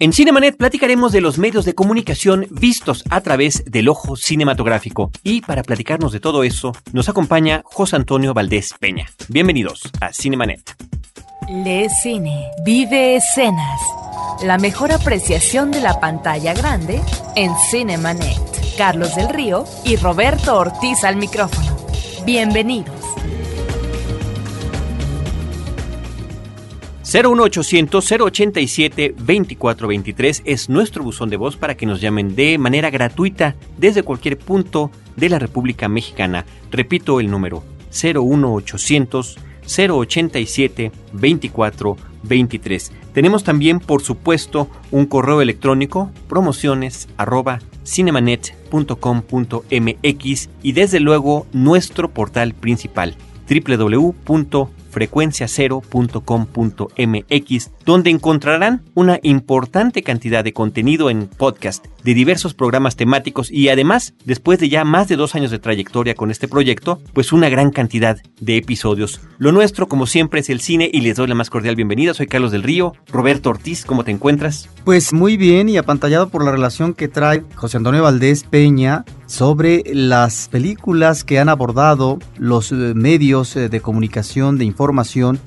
En Cinemanet platicaremos de los medios de comunicación vistos a través del ojo cinematográfico. Y para platicarnos de todo eso, nos acompaña José Antonio Valdés Peña. Bienvenidos a Cinemanet. Lee cine, vive escenas. La mejor apreciación de la pantalla grande en Cinemanet. Carlos del Río y Roberto Ortiz al micrófono. Bienvenidos. 01800 087 2423 es nuestro buzón de voz para que nos llamen de manera gratuita desde cualquier punto de la República Mexicana. Repito el número 01800 087 2423. Tenemos también, por supuesto, un correo electrónico promociones arroba cinemanet.com.mx y desde luego nuestro portal principal www frecuenciacero.com.mx, donde encontrarán una importante cantidad de contenido en podcast de diversos programas temáticos y además, después de ya más de dos años de trayectoria con este proyecto, pues una gran cantidad de episodios. Lo nuestro, como siempre, es el cine y les doy la más cordial bienvenida. Soy Carlos del Río. Roberto Ortiz, ¿cómo te encuentras? Pues muy bien y apantallado por la relación que trae José Antonio Valdés Peña sobre las películas que han abordado los eh, medios eh, de comunicación de información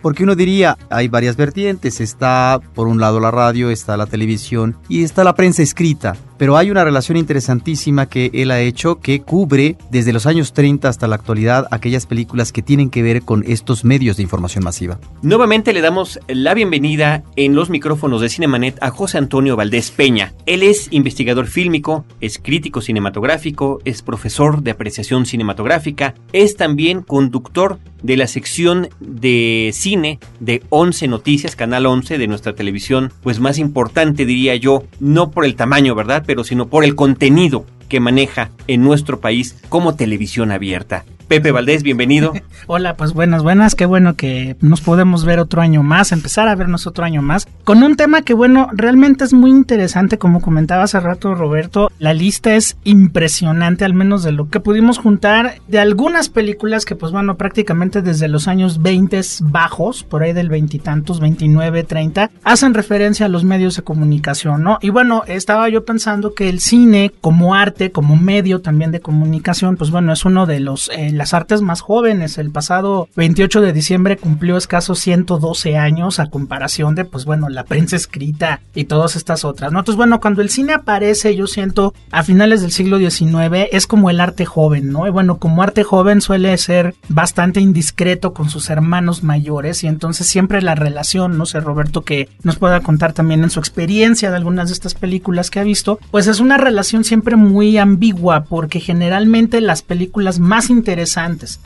porque uno diría, hay varias vertientes, está por un lado la radio, está la televisión y está la prensa escrita pero hay una relación interesantísima que él ha hecho que cubre desde los años 30 hasta la actualidad aquellas películas que tienen que ver con estos medios de información masiva. Nuevamente le damos la bienvenida en los micrófonos de Cinemanet a José Antonio Valdés Peña. Él es investigador fílmico, es crítico cinematográfico, es profesor de apreciación cinematográfica, es también conductor de la sección de cine de 11 Noticias, Canal 11 de nuestra televisión, pues más importante diría yo, no por el tamaño, ¿verdad? Pero sino por el contenido que maneja en nuestro país como televisión abierta. Pepe Valdés, bienvenido. Hola, pues buenas, buenas, qué bueno que nos podemos ver otro año más, empezar a vernos otro año más, con un tema que bueno, realmente es muy interesante, como comentaba hace rato Roberto, la lista es impresionante, al menos de lo que pudimos juntar de algunas películas que pues bueno, prácticamente desde los años 20 bajos, por ahí del veintitantos, 29, 30, hacen referencia a los medios de comunicación, ¿no? Y bueno, estaba yo pensando que el cine como arte, como medio también de comunicación, pues bueno, es uno de los... Eh, las artes más jóvenes. El pasado 28 de diciembre cumplió escasos 112 años a comparación de, pues bueno, la prensa escrita y todas estas otras, ¿no? Entonces, bueno, cuando el cine aparece, yo siento a finales del siglo XIX, es como el arte joven, ¿no? Y bueno, como arte joven suele ser bastante indiscreto con sus hermanos mayores y entonces siempre la relación, no sé, Roberto, que nos pueda contar también en su experiencia de algunas de estas películas que ha visto, pues es una relación siempre muy ambigua porque generalmente las películas más interesantes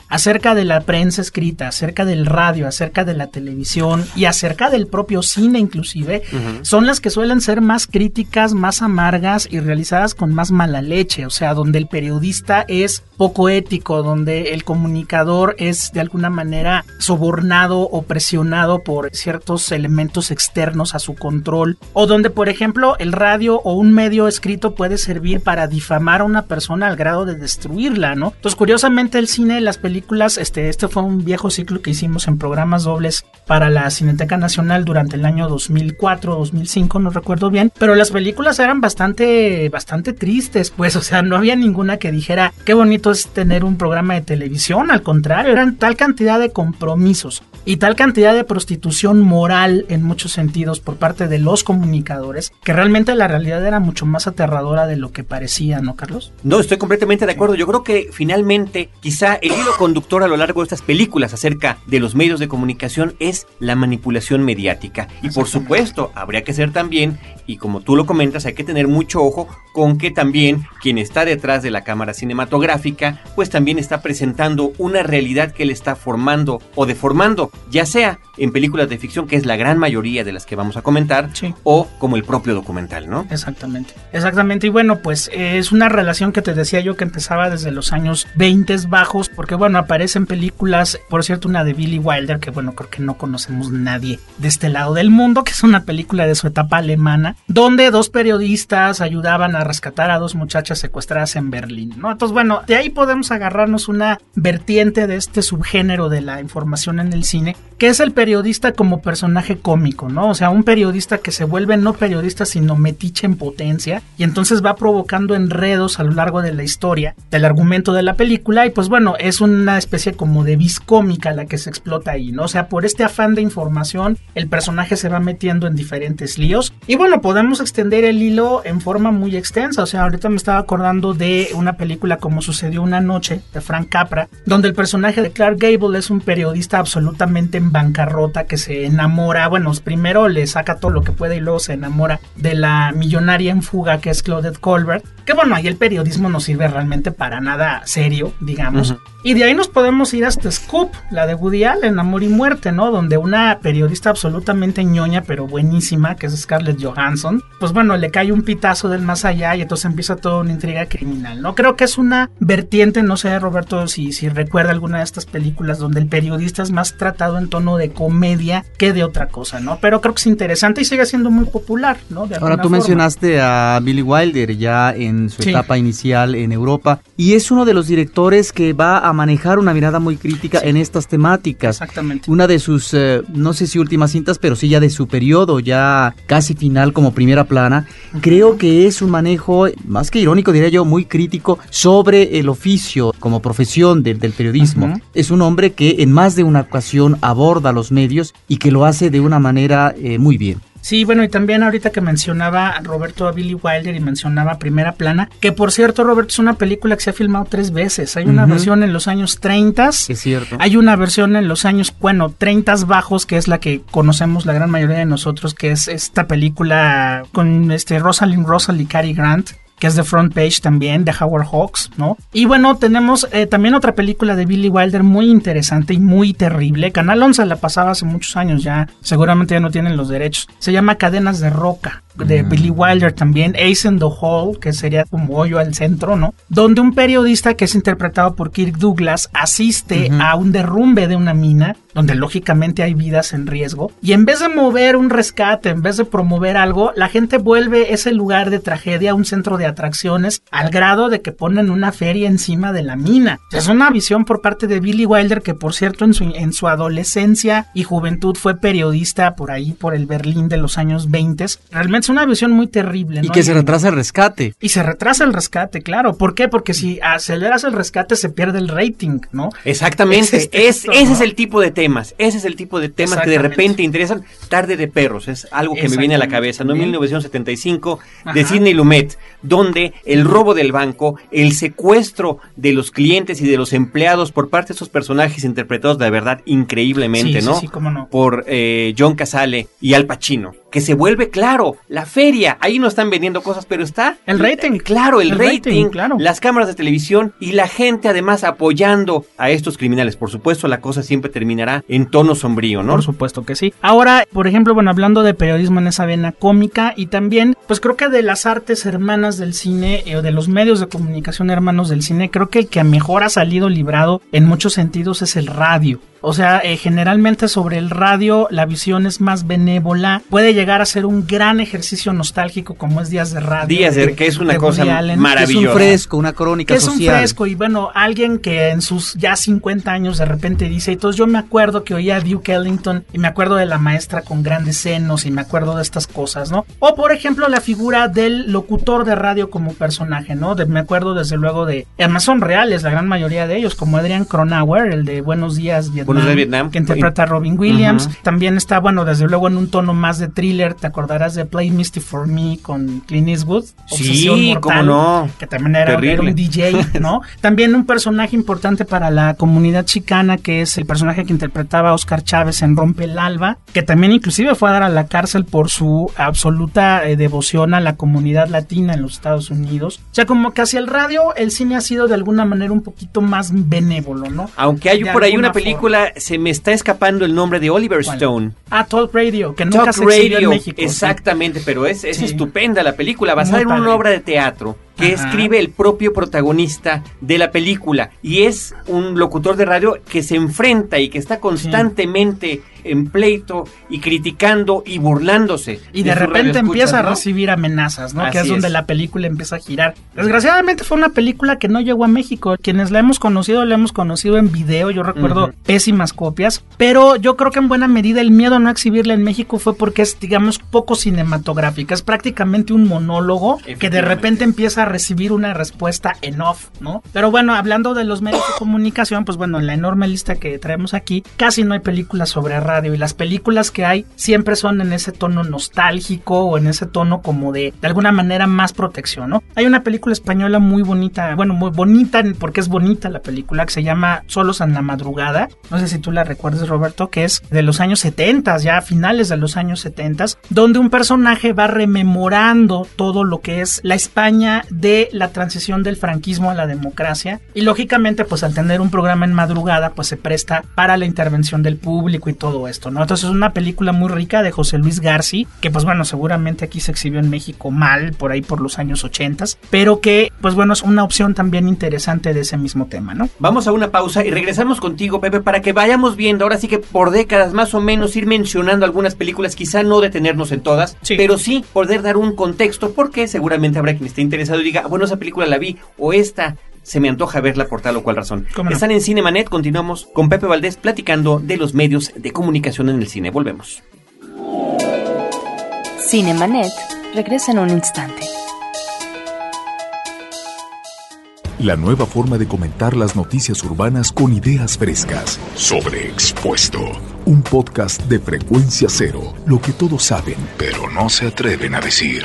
acerca de la prensa escrita, acerca del radio, acerca de la televisión y acerca del propio cine inclusive, son las que suelen ser más críticas, más amargas y realizadas con más mala leche, o sea, donde el periodista es poco ético, donde el comunicador es de alguna manera sobornado o presionado por ciertos elementos externos a su control, o donde por ejemplo el radio o un medio escrito puede servir para difamar a una persona al grado de destruirla, ¿no? Entonces curiosamente el cine, las películas, este, este fue un viejo ciclo que hicimos en programas dobles para la Cineteca Nacional durante el año 2004, 2005, no recuerdo bien, pero las películas eran bastante, bastante tristes, pues, o sea, no había ninguna que dijera qué bonito es tener un programa de televisión, al contrario, eran tal cantidad de compromisos y tal cantidad de prostitución moral en muchos sentidos por parte de los comunicadores que realmente la realidad era mucho más aterradora de lo que parecía, ¿no, Carlos? No, estoy completamente de acuerdo. Yo creo que finalmente quizá el hilo conductor a lo largo de estas películas acerca de los medios de comunicación es la manipulación mediática. Y por supuesto, habría que ser también, y como tú lo comentas, hay que tener mucho ojo con que también quien está detrás de la cámara cinematográfica, pues también está presentando una realidad que le está formando o deformando ya sea en películas de ficción, que es la gran mayoría de las que vamos a comentar, o como el propio documental, ¿no? Exactamente, exactamente. Y bueno, pues es una relación que te decía yo que empezaba desde los años 20 bajos, porque bueno, aparecen películas, por cierto, una de Billy Wilder, que bueno, creo que no conocemos nadie de este lado del mundo, que es una película de su etapa alemana, donde dos periodistas ayudaban a rescatar a dos muchachas secuestradas en Berlín, ¿no? Entonces, bueno, de ahí podemos agarrarnos una vertiente de este subgénero de la información en el cine, que es el periodista como personaje cómico, ¿no? O sea, un periodista que se vuelve no periodista, sino metiche en potencia, y entonces va provocando enredos a lo largo de la historia, del argumento de la película, y pues bueno, es una especie como de vis cómica la que se explota ahí, ¿no? O sea, por este afán de información, el personaje se va metiendo en diferentes líos, y bueno, podemos extender el hilo en forma muy o sea, ahorita me estaba acordando de una película como sucedió una noche, de Frank Capra, donde el personaje de Clark Gable es un periodista absolutamente en bancarrota que se enamora, bueno, primero le saca todo lo que puede y luego se enamora de la millonaria en fuga que es Claudette Colbert, que bueno, ahí el periodismo no sirve realmente para nada serio, digamos. Y de ahí nos podemos ir hasta Scoop, la de Woody Allen, Amor y Muerte, ¿no? Donde una periodista absolutamente ñoña, pero buenísima, que es Scarlett Johansson, pues bueno, le cae un pitazo del más allá y entonces empieza toda una intriga criminal, ¿no? Creo que es una vertiente, no sé, Roberto, si, si recuerda alguna de estas películas donde el periodista es más tratado en tono de comedia que de otra cosa, ¿no? Pero creo que es interesante y sigue siendo muy popular, ¿no? Ahora tú mencionaste a Billy Wilder ya en su etapa inicial en Europa y es uno de los directores que va a manejar una mirada muy crítica en estas temáticas. Exactamente. Una de sus, eh, no sé si últimas cintas, pero sí ya de su periodo, ya casi final como primera plana, creo que es un manejo, más que irónico diría yo, muy crítico sobre el oficio como profesión del periodismo. Es un hombre que en más de una ocasión aborda los medios y que lo hace de una manera eh, muy bien. Sí, bueno, y también ahorita que mencionaba Roberto a Billy Wilder y mencionaba Primera Plana, que por cierto, Roberto, es una película que se ha filmado tres veces. Hay una versión en los años 30. Es cierto. Hay una versión en los años, bueno, 30 bajos, que es la que conocemos la gran mayoría de nosotros, que es esta película con este Rosalind Russell y Cary Grant, que es de Front Page también, de Howard Hawks, ¿no? Y bueno, tenemos eh, también otra película de Billy Wilder muy interesante y muy terrible. Canal 11 la pasaba hace muchos años ya, seguramente ya no tienen los derechos. Se llama Cadenas de Roca de Billy Wilder también, Ace in the Hall, que sería como hoyo al centro, ¿no? Donde un periodista que es interpretado por Kirk Douglas asiste a un derrumbe de una mina, donde lógicamente hay vidas en riesgo, y en vez de mover un rescate, en vez de promover algo, la gente vuelve ese lugar de tragedia a un centro de atracciones al grado de que ponen una feria encima de la mina. Es una visión por parte de Billy Wilder, que por cierto en su, en su adolescencia y juventud fue periodista por ahí, por el Berlín de los años 20. Realmente es una visión muy terrible. Y que se retrasa el rescate. Y se retrasa el rescate, claro. ¿Por qué? Porque si aceleras el rescate se pierde el rating, ¿no? Exactamente. Es, ese es el tipo de temas. Ese es el tipo de temas que de repente interesan. Tarde de perros es algo que me viene a la cabeza. ¿no? 1975 de Sidney Lumet, donde el robo del banco, el secuestro de los clientes y de los empleados por parte de esos personajes interpretados de verdad increíblemente, ¿no? Sí, cómo no. Por eh, John Casale y Al Pacino que se vuelve claro, la feria, ahí no están vendiendo cosas, pero está el rating, claro, el, rating, claro. las cámaras de televisión y la gente además apoyando a estos criminales. Por supuesto, la cosa siempre terminará en tono sombrío, ¿no? Por supuesto que sí. Ahora, por ejemplo, bueno, hablando de periodismo en esa vena cómica y también, pues creo que de las artes hermanas del cine eh, o de los medios de comunicación hermanos del cine, creo que el que mejor ha salido librado en muchos sentidos es el radio. O sea, eh, generalmente sobre el radio la visión es más benévola. Puede llegar a ser un gran ejercicio nostálgico como es Días de Radio. Días de, que es una cosa maravillosa. Es un fresco, una crónica social. Es un fresco y bueno, alguien que en sus ya 50 años de repente dice, entonces yo me acuerdo que oía a Duke Ellington y me acuerdo de la maestra con grandes senos y me acuerdo de estas cosas, ¿no? O por ejemplo la figura del locutor de radio como personaje, ¿no? me acuerdo desde luego de, además son reales la gran mayoría de ellos, como Adrian Cronauer, el de Buenos Días Vietnam de Vietnam. Que interpreta a Robin Williams. También está, bueno, desde luego en un tono más de thriller. Te acordarás de Play Misty for Me con Clint Eastwood. sí, cómo no. Que también era, un DJ, ¿no? también un personaje importante para la comunidad chicana, que es el personaje que interpretaba Oscar Chávez en Rompe el Alba, que también inclusive fue a dar a la cárcel por su absoluta eh, devoción a la comunidad latina en los Estados Unidos. O sea, como que hacia el radio el cine ha sido de alguna manera un poquito más benévolo, ¿no? Aunque hay por ahí una película se me está escapando el nombre de Oliver Stone. Ah, Talk Radio, que nunca se Radio, en México. Exactamente, pero es, es estupenda la película, basada en una obra de teatro que Ajá. escribe el propio protagonista de la película y es un locutor de radio que se enfrenta y que está constantemente en pleito y criticando y burlándose. Y de repente empieza a recibir amenazas, ¿no? que Así es donde la película empieza a girar. Desgraciadamente fue una película que no llegó a México. Quienes la hemos conocido, la hemos conocido en video. Yo recuerdo pésimas copias. Pero yo creo que en buena medida el miedo a no exhibirla en México fue porque es, digamos, poco cinematográfica. Es prácticamente un monólogo que de repente empieza recibir una respuesta en off, ¿no? Pero bueno, hablando de los medios de comunicación, pues bueno, en la enorme lista que traemos aquí, casi no hay películas sobre radio y las películas que hay siempre son en ese tono nostálgico o en ese tono como de, de alguna manera más protección, ¿no? Hay una película española muy bonita, bueno, muy bonita porque es bonita la película que se llama Solos en la madrugada. No sé si tú la recuerdas, Roberto, que es de los años 70, ya a finales de los años 70, donde un personaje va rememorando todo lo que es la España de la transición del franquismo a la democracia y lógicamente pues al tener un programa en madrugada pues se presta para la intervención del público y todo esto, ¿no? Entonces es una película muy rica de José Luis Garci que pues bueno seguramente aquí se exhibió en México mal por ahí por los años 80 pero que pues bueno es una opción también interesante de ese mismo tema, ¿no? Vamos a una pausa y regresamos contigo, Pepe, para que vayamos viendo, ahora sí que por décadas más o menos ir mencionando algunas películas, quizá no detenernos en todas, Sí. pero sí poder dar un contexto, porque seguramente habrá quien esté interesado diga, "Ah, bueno, esa película la vi, o esta se me antoja verla por tal o cual razón. Están en Cinemanet, continuamos con Pepe Valdés platicando de los medios de comunicación en el cine. Volvemos. Cinemanet regresa en un instante. La nueva forma de comentar las noticias urbanas con ideas frescas. Sobreexpuesto. Un podcast de frecuencia cero. Lo que todos saben, pero no se atreven a decir.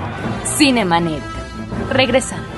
Cinemanet. Regresamos.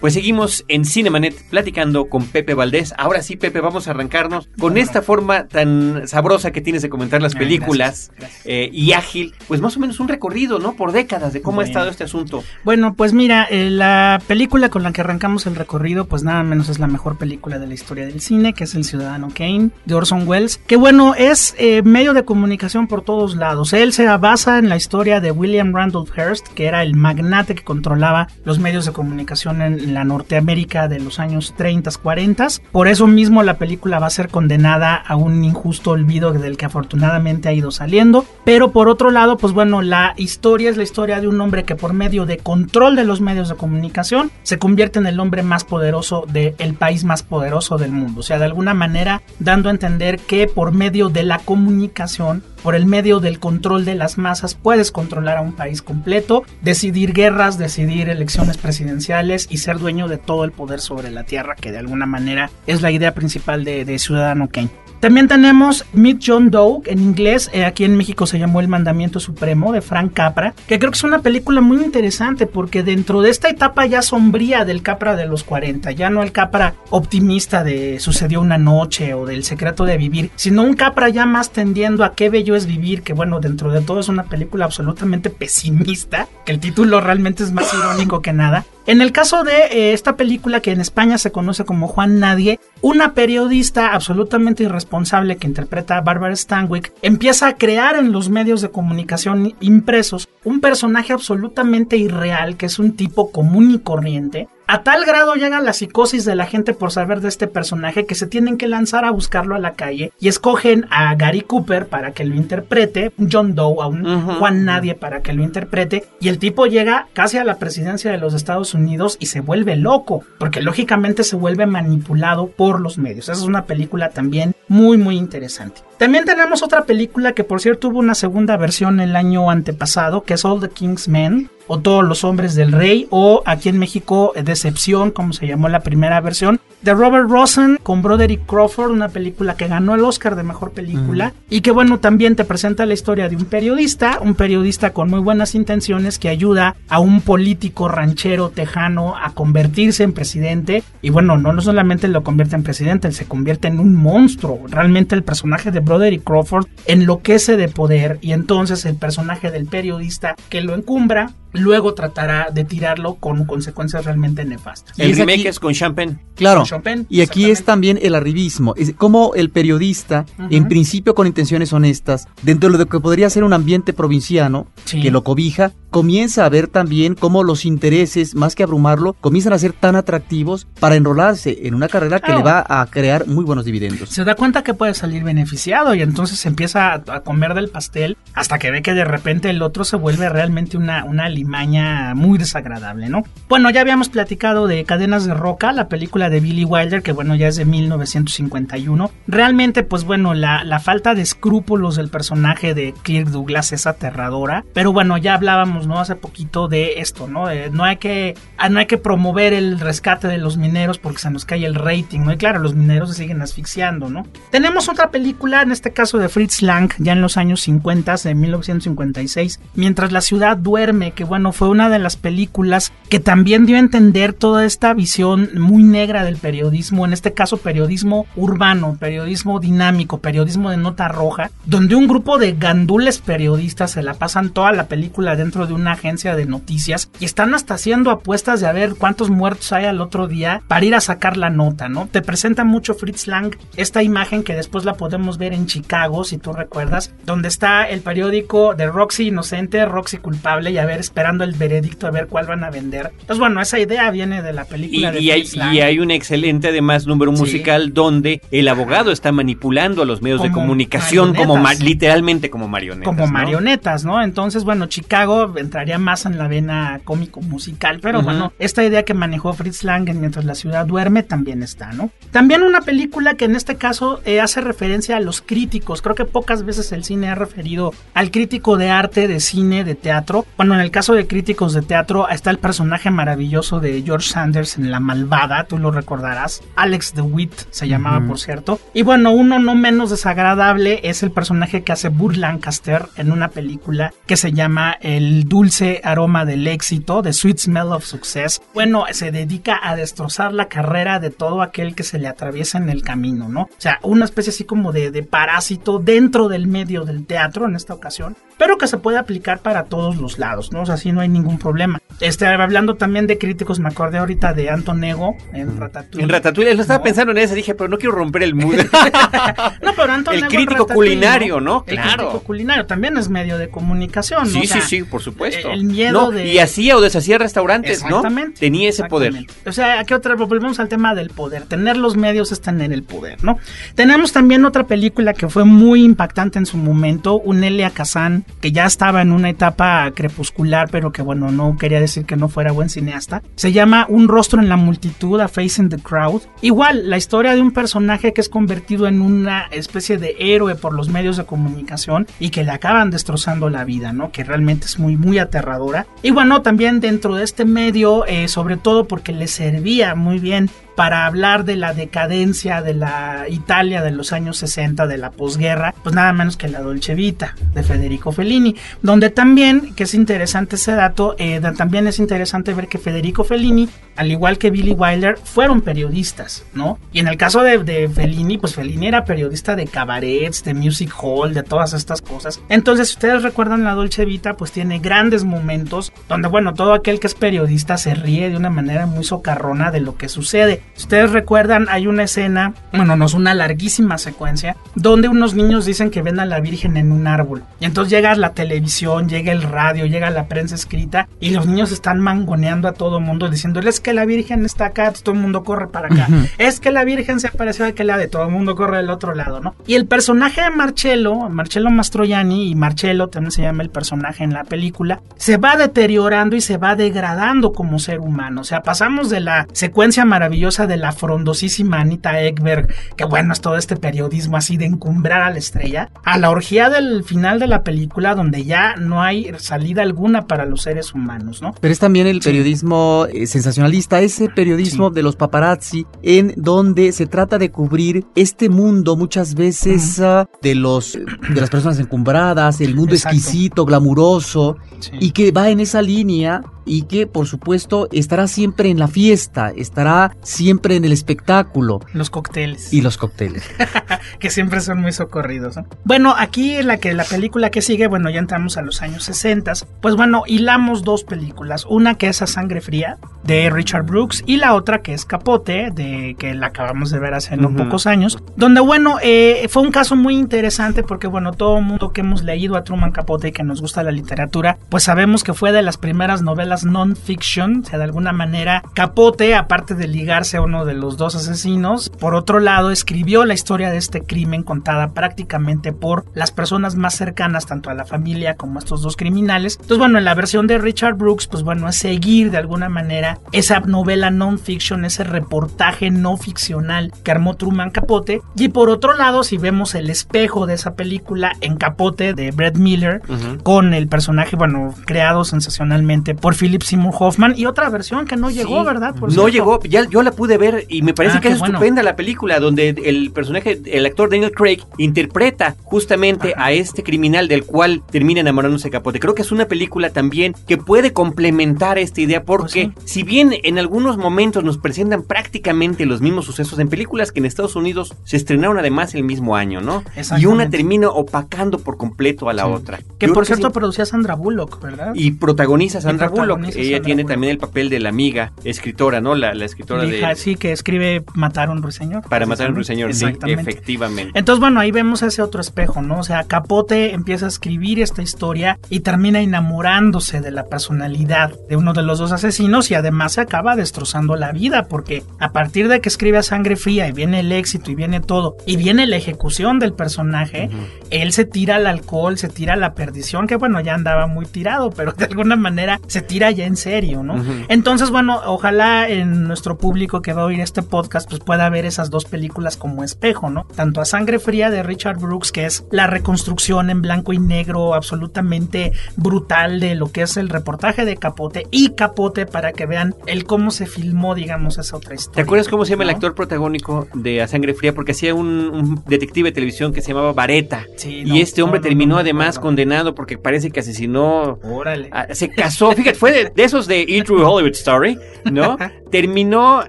Pues seguimos en Cinemanet platicando con Pepe Valdés. Ahora sí, Pepe, vamos a arrancarnos con esta forma tan sabrosa que tienes de comentar las Ah, películas gracias, gracias. eh, y ágil, pues más o menos un recorrido, ¿no? Por décadas de cómo ha estado este asunto. Bueno, pues mira, eh, la película con la que arrancamos el recorrido, pues nada menos es la mejor película de la historia del cine, que es El Ciudadano Kane, de Orson Welles, que bueno, es eh, medio de comunicación por todos lados. Él se basa en la historia de William Randolph Hearst, que era el magnate que controlaba los medios de comunicación en la Norteamérica de los años 30, 40. Por eso mismo la película va a ser condenada a un injusto olvido del que afortunadamente ha ido saliendo. Pero por otro lado, pues bueno, la historia es la historia de un hombre que por medio de control de los medios de comunicación se convierte en el hombre más poderoso del país más poderoso del mundo. O sea, de alguna manera dando a entender que por medio de la comunicación, por el medio del control de las masas, puedes controlar a un país completo, decidir guerras, decidir elecciones presidenciales y ser dueño de todo el poder sobre la tierra, que de alguna manera es la idea principal de, de Ciudadano Kane. También tenemos Meet John Doe, en inglés, eh, aquí en México se llamó El Mandamiento Supremo, de Frank Capra, que creo que es una película muy interesante porque dentro de esta etapa ya sombría del Capra de los 40, ya no el Capra optimista de Sucedió una noche o del secreto de vivir, sino un Capra ya más tendiendo a qué bello es vivir, que bueno, dentro de todo es una película absolutamente pesimista, que el título realmente es más irónico que nada. En el caso de eh, esta película que en España se conoce como Juan Nadie, una periodista absolutamente irresponsable que interpreta a Barbara Stanwyck empieza a crear en los medios de comunicación impresos un personaje absolutamente irreal que es un tipo común y corriente. A tal grado llega la psicosis de la gente por saber de este personaje que se tienen que lanzar a buscarlo a la calle y escogen a Gary Cooper para que lo interprete, John Doe, a un. Juan Nadie para que lo interprete y el tipo llega casi a la presidencia de los Estados Unidos y se vuelve loco porque lógicamente se vuelve manipulado por los medios. Esa es una película también muy muy interesante. También tenemos otra película que por cierto tuvo una segunda versión el año antepasado que es All the King's Men o Todos los Hombres del Rey o aquí en México Decepción como se llamó la primera versión de Robert Rosen con Broderick Crawford, una película que ganó el Oscar de Mejor Película y que bueno, también te presenta la historia de un periodista, un periodista con muy buenas intenciones que ayuda a un político ranchero tejano a convertirse en presidente y bueno, no, no solamente lo convierte en presidente, él se convierte en un monstruo. Realmente el personaje de Broderick Crawford enloquece de poder y entonces el personaje del periodista que lo encumbra luego tratará de tirarlo con consecuencias realmente nefastas. El remake es con Champagne. Claro. Y aquí es también el arribismo. Es como el periodista, en principio con intenciones honestas, dentro de lo que podría ser un ambiente provinciano, que lo cobija, comienza a ver también cómo los intereses, más que abrumarlo, comienzan a ser tan atractivos para enrolarse en una carrera que le va a crear muy buenos dividendos. Se da cuenta que puede salir beneficiado y entonces empieza a, comer del pastel hasta que ve que de repente el otro se vuelve realmente una, una limaña muy desagradable, ¿no? Bueno, ya habíamos platicado de Cadenas de Roca, la película de Billy Wilder, que bueno, ya es de 1951. Realmente, pues bueno, la, la falta de escrúpulos del personaje de Kirk Douglas es aterradora, pero bueno, ya hablábamos ¿no? Hace poquito de esto, ¿no? no, hay que, ah, no hay que promover el rescate de los mineros porque se nos cae el rating, ¿no? Y claro, los mineros se siguen asfixiando, ¿no? Tenemos otra película, en este caso de Fritz Lang, ya en los años 50, de 1956, Mientras la ciudad duerme, que bueno, fue una de las películas que también dio a entender toda esta visión muy negra del periodismo, en este caso periodismo urbano, periodismo dinámico, periodismo de nota roja, donde un grupo de gandules periodistas se la pasan toda la película dentro de una agencia de noticias y están hasta haciendo apuestas de a ver cuántos muertos hay al otro día para ir a sacar la nota, ¿no? Te presenta mucho Fritz Lang esta imagen que después la podemos ver en Chicago, si tú recuerdas, donde está el periódico de Roxy inocente, Roxy culpable y a ver esperando el veredicto a ver cuál van a vender. Pues bueno, esa idea viene de la película y, de y hay, Y hay un excelente además número musical donde el abogado está manipulando a los medios de comunicación como literalmente como marionetas. Como marionetas, ¿no? Entonces, bueno, Chicago entraría más en la vena cómico musical, pero bueno, esta idea que manejó Fritz Lang mientras la ciudad duerme también está, ¿no? También una película que en este caso eh, hace referencia a los críticos, creo que pocas veces el cine ha referido al crítico de arte, de cine, de teatro. Bueno, en el caso de críticos de teatro está el personaje maravilloso de George Sanders en La Malvada, tú lo recordarás. Alex DeWitt se llamaba, por cierto. Y bueno, uno no menos desagradable es el personaje que hace Burt Lancaster en una película que se llama El dulce aroma del éxito, The Sweet Smell of Success, bueno, se dedica a destrozar la carrera de todo aquel que se le atraviesa en el camino, ¿no? O sea, una especie así como de, de parásito dentro del medio del teatro en esta ocasión, pero que se puede aplicar para todos los lados, ¿no? O sea, así no hay ningún problema. Este, hablando también de críticos, me acordé ahorita de Antonego en Ratatouille. En Ratatouille, lo estaba pensando en eso, dije, pero no quiero romper el mood. no, pero Antonego El crítico culinario, ¿no? El crítico culinario también es medio de comunicación, ¿no? Sí, sí, sí, por supuesto. El miedo de... Y hacía o deshacía restaurantes, exactamente, ¿no? Tenía ese poder. O sea, aquí otra, volvemos al tema del poder. Tener los medios es tener el poder, ¿no? Tenemos también otra película que fue muy impactante en su momento, un Elia Kazan, que ya estaba en una etapa crepuscular, pero que bueno, no quería decir que no fuera buen cineasta. Se llama Un rostro en la multitud, A Face in the Crowd. Igual, la historia de un personaje que es convertido en una especie de héroe por los medios de comunicación y que le acaban destrozando la vida, ¿no? Que realmente es muy, muy aterradora. Y bueno, también dentro de este medio, eh, sobre todo porque le servía muy bien para hablar de la decadencia de la Italia de los años 60, de la posguerra, pues nada menos que la Dolce Vita de Federico Fellini, donde también, que es interesante ese dato, eh, también es interesante ver que Federico Fellini, al igual que Billy Wilder, fueron periodistas, ¿no? Y en el caso de, de Fellini, pues Fellini era periodista de cabarets, de music hall, de todas estas cosas. Entonces, si ustedes recuerdan la Dolce Vita, pues tiene grandes momentos donde, bueno, todo aquel que es periodista se ríe de una manera muy socarrona de lo que sucede. Si ustedes recuerdan, hay una escena, bueno, no es una larguísima secuencia, donde unos niños dicen que ven a la Virgen en un árbol. Y entonces llega la televisión, llega el radio, llega la prensa escrita y los niños están mangoneando a todo el mundo diciéndoles que la Virgen está acá, todo el mundo corre para acá. Es que la Virgen se apareció de aquel lado, todo el mundo corre del otro lado, ¿no? Y el personaje de Marcello, Marcello Mastroianni, y Marcello también se llama el personaje en la película, se va deteriorando y se va degradando como ser humano. O sea, pasamos de la secuencia maravillosa de la frondosísima Anita Ekberg, que bueno, es todo este periodismo así de encumbrar a la estrella, a la orgía del final de la película donde ya no hay salida alguna para los seres humanos, ¿no? Pero es también el periodismo eh, sensacionalista, ese periodismo de los paparazzi, en donde se trata de cubrir este mundo muchas veces ah, de los de las personas encumbradas, el mundo exquisito, glamuroso, y que va en esa línea y que por supuesto estará siempre en la fiesta, estará siempre en el espectáculo. Los cócteles. Y los cócteles. que siempre son muy socorridos. Bueno, aquí en la que la película que sigue, bueno, ya entramos a los años 60, pues bueno, hilamos dos películas, una que es A Sangre Fría de Richard Brooks y la otra que es Capote, de que la acabamos de ver hace no pocos años, donde bueno, eh, fue un caso muy interesante porque bueno, todo el mundo que hemos leído a Truman Capote y que nos gusta la literatura, pues sabemos que fue de las primeras novelas non-fiction, o sea, de alguna manera, Capote, aparte de ligarse a uno de los dos asesinos, por otro lado, escribió la historia de este crimen contada prácticamente por las personas más cercanas, tanto a la familia como a estos dos criminales. Entonces, bueno, en la versión de Richard Brooks, pues bueno, es seguir de alguna manera esa novela non-fiction, ese reportaje no ficcional que armó Truman Capote. Y por otro lado, si vemos el espejo de esa película en Capote de Brett Miller, con el personaje, bueno, creado sensacionalmente por Philip Seymour Hoffman y otra versión que no llegó, ¿verdad? no llegó, ya yo la pude ver y me parece ah, que es estupenda la película donde el personaje, el actor Daniel Craig interpreta justamente a este criminal del cual termina enamorándose Capote. Creo que es una película también que puede complementar esta idea porque pues si bien en algunos momentos nos presentan prácticamente los mismos sucesos en películas que en Estados Unidos se estrenaron además el mismo año, ¿no? Y una termina opacando por completo a la otra. Que por cierto producía Sandra Bullock, ¿verdad? Y protagoniza Sandra Bullock ella tiene también el papel de la amiga escritora, ¿no? La, escritora de... Sí, que escribe Matar a un ruiseñor. Para matar a un ruiseñor, sí, efectivamente. Entonces, bueno, ahí vemos ese otro espejo, ¿no? O sea, Capote empieza a escribir esta historia y termina enamorándose de la personalidad de uno de los dos asesinos y además se acaba destrozando la vida porque a partir de que escribe a sangre fría y viene el éxito y viene todo y viene la ejecución del personaje, él se tira al alcohol, se tira a la perdición, que bueno, ya andaba muy tirado, pero de alguna manera se tira ya en serio, ¿no? Entonces, bueno, ojalá en nuestro público que va a oír este podcast, pues pueda ver esas dos películas como espejo, ¿no? Tanto a Sangre Fría de Richard Brooks, que es la reconstrucción en blanco y negro absolutamente brutal de lo que es el reportaje de Capote y Capote para que vean el cómo se filmó, digamos, esa otra historia. ¿Te acuerdas cómo se llama el actor protagónico de A Sangre Fría? Porque hacía un, detective de televisión que se llamaba Vareta. y este hombre terminó además condenado porque parece que asesinó. Órale. se casó, fíjate, fue de de, esos de True Hollywood Story, ¿no? Terminó